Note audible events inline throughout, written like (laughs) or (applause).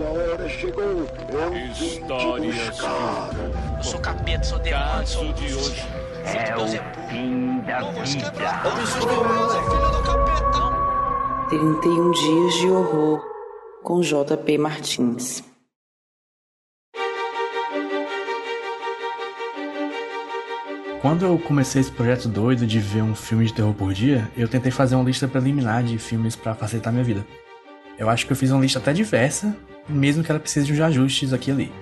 Sua hora chegou. Eu buscar. Eu sou capeta, sou demônio, sou de hoje. É o fim da vida. 31 dias de horror com JP Martins. Quando eu comecei esse projeto doido de ver um filme de terror por dia, eu tentei fazer uma lista preliminar de filmes para facilitar minha vida. Eu acho que eu fiz uma lista até diversa, mesmo que ela precise de uns ajustes aqui e ali.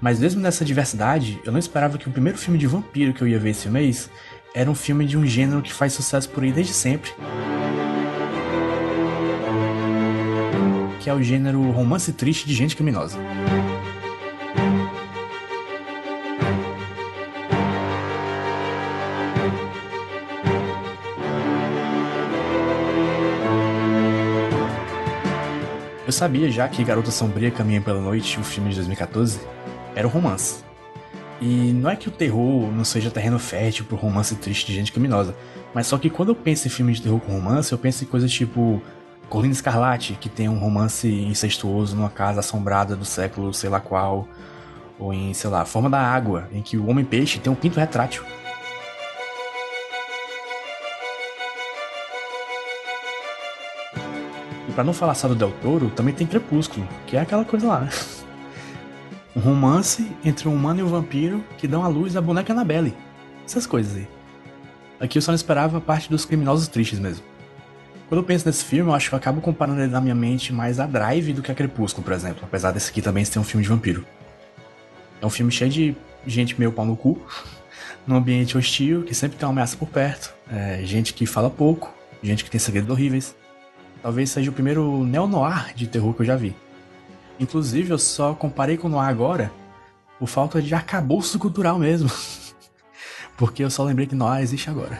Mas mesmo nessa diversidade, eu não esperava que o primeiro filme de vampiro que eu ia ver esse mês era um filme de um gênero que faz sucesso por aí desde sempre. Que é o gênero romance triste de gente criminosa. Eu sabia já que Garota Sombria Caminha pela Noite, o filme de 2014, era um romance. E não é que o terror não seja terreno fértil pro romance triste de gente criminosa, mas só que quando eu penso em filmes de terror com romance, eu penso em coisas tipo Colina Escarlate, que tem um romance incestuoso numa casa assombrada do século sei lá qual, ou em, sei lá, Forma da Água, em que o homem-peixe tem um pinto retrátil. Pra não falar só do Del Toro, também tem Crepúsculo, que é aquela coisa lá, né? (laughs) Um romance entre um humano e um vampiro que dão à luz a boneca Annabelle. Essas coisas aí. Aqui eu só não esperava a parte dos criminosos tristes mesmo. Quando eu penso nesse filme, eu acho que eu acabo comparando ele na minha mente mais a Drive do que a Crepúsculo, por exemplo. Apesar desse aqui também ser um filme de vampiro. É um filme cheio de gente meio pau no cu, (laughs) num ambiente hostil, que sempre tem uma ameaça por perto, é, gente que fala pouco, gente que tem segredos horríveis. Talvez seja o primeiro neo-noir de terror que eu já vi. Inclusive, eu só comparei com o Noir agora por falta de arcabouço cultural mesmo. (laughs) Porque eu só lembrei que Noir existe agora.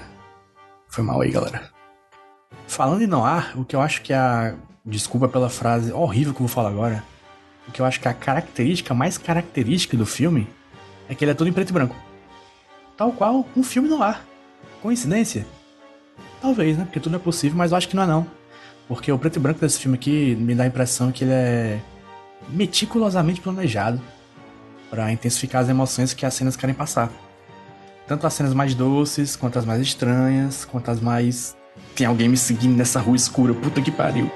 Foi mal aí, galera. Falando em Noir, o que eu acho que é a. Desculpa pela frase horrível que eu vou falar agora. O que eu acho que é a característica mais característica do filme é que ele é todo em preto e branco. Tal qual um filme no ar. Coincidência? Talvez, né? Porque tudo é possível, mas eu acho que não é não. Porque o preto e branco desse filme aqui me dá a impressão que ele é meticulosamente planejado para intensificar as emoções que as cenas querem passar. Tanto as cenas mais doces, quanto as mais estranhas, quanto as mais. Tem alguém me seguindo nessa rua escura, puta que pariu.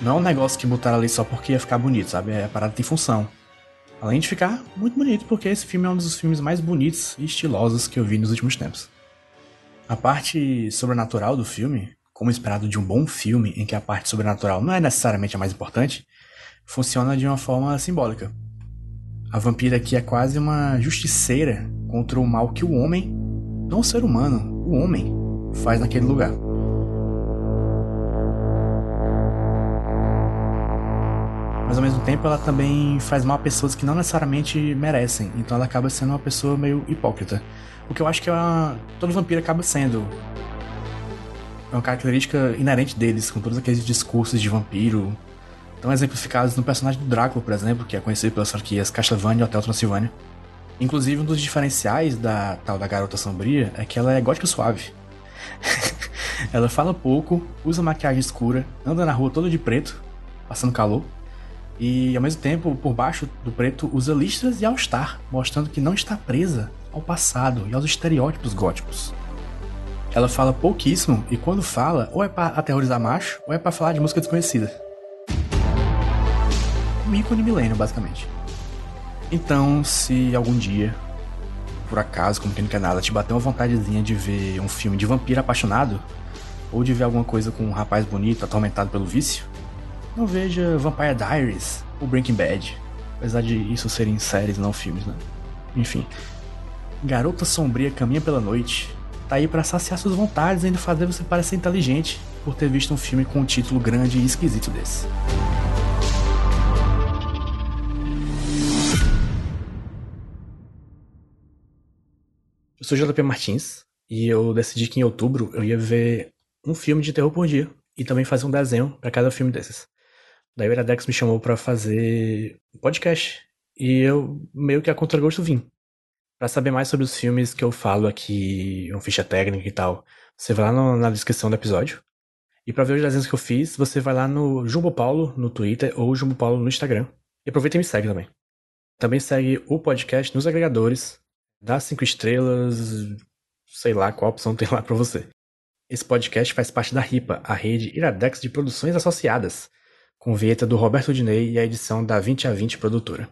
Não é um negócio que botaram ali só porque ia ficar bonito, sabe? É, a parada tem função. Além de ficar muito bonito, porque esse filme é um dos filmes mais bonitos e estilosos que eu vi nos últimos tempos. A parte sobrenatural do filme, como esperado de um bom filme em que a parte sobrenatural não é necessariamente a mais importante, funciona de uma forma simbólica. A vampira aqui é quase uma justiceira contra o mal que o homem, não o ser humano, o homem, faz naquele lugar. Mas ao mesmo tempo ela também faz mal a pessoas que não necessariamente merecem, então ela acaba sendo uma pessoa meio hipócrita. O que eu acho que é uma... todo vampiro acaba sendo é uma característica inerente deles, com todos aqueles discursos de vampiro, tão exemplificados no personagem do Drácula, por exemplo, que é conhecido pelas franquias Castlevania e Hotel Transilvânia. Inclusive, um dos diferenciais da tal da Garota Sombria é que ela é gótica suave. (laughs) ela fala pouco, usa maquiagem escura, anda na rua toda de preto, passando calor, e ao mesmo tempo, por baixo do preto, usa listras e all-star, mostrando que não está presa ao passado e aos estereótipos góticos. Ela fala pouquíssimo e quando fala, ou é para aterrorizar macho, ou é para falar de música desconhecida. Um ícone milênio, basicamente. Então, se algum dia, por acaso, como quem não quer nada, te bater uma vontadezinha de ver um filme de vampiro apaixonado, ou de ver alguma coisa com um rapaz bonito atormentado pelo vício, não veja Vampire Diaries ou Breaking Bad. Apesar de isso serem séries, não filmes, né? Enfim. Garota Sombria Caminha pela Noite tá aí para saciar suas vontades e ainda fazer você parecer inteligente por ter visto um filme com um título grande e esquisito desse. Eu sou JP Martins e eu decidi que em outubro eu ia ver um filme de terror por dia e também fazer um desenho para cada filme desses. Daí o Iradex me chamou para fazer um podcast e eu meio que a contragosto vim. Para saber mais sobre os filmes que eu falo aqui, uma ficha técnica e tal, você vai lá no, na descrição do episódio. E para ver os desenhos que eu fiz, você vai lá no Jumbo Paulo no Twitter ou Jumbo Paulo no Instagram. E aproveita e me segue também. Também segue o podcast nos agregadores, dá cinco estrelas, sei lá qual opção tem lá para você. Esse podcast faz parte da RIPA, a rede Iradex de Produções Associadas, com vinheta do Roberto Dinei e a edição da 20 a 20 Produtora.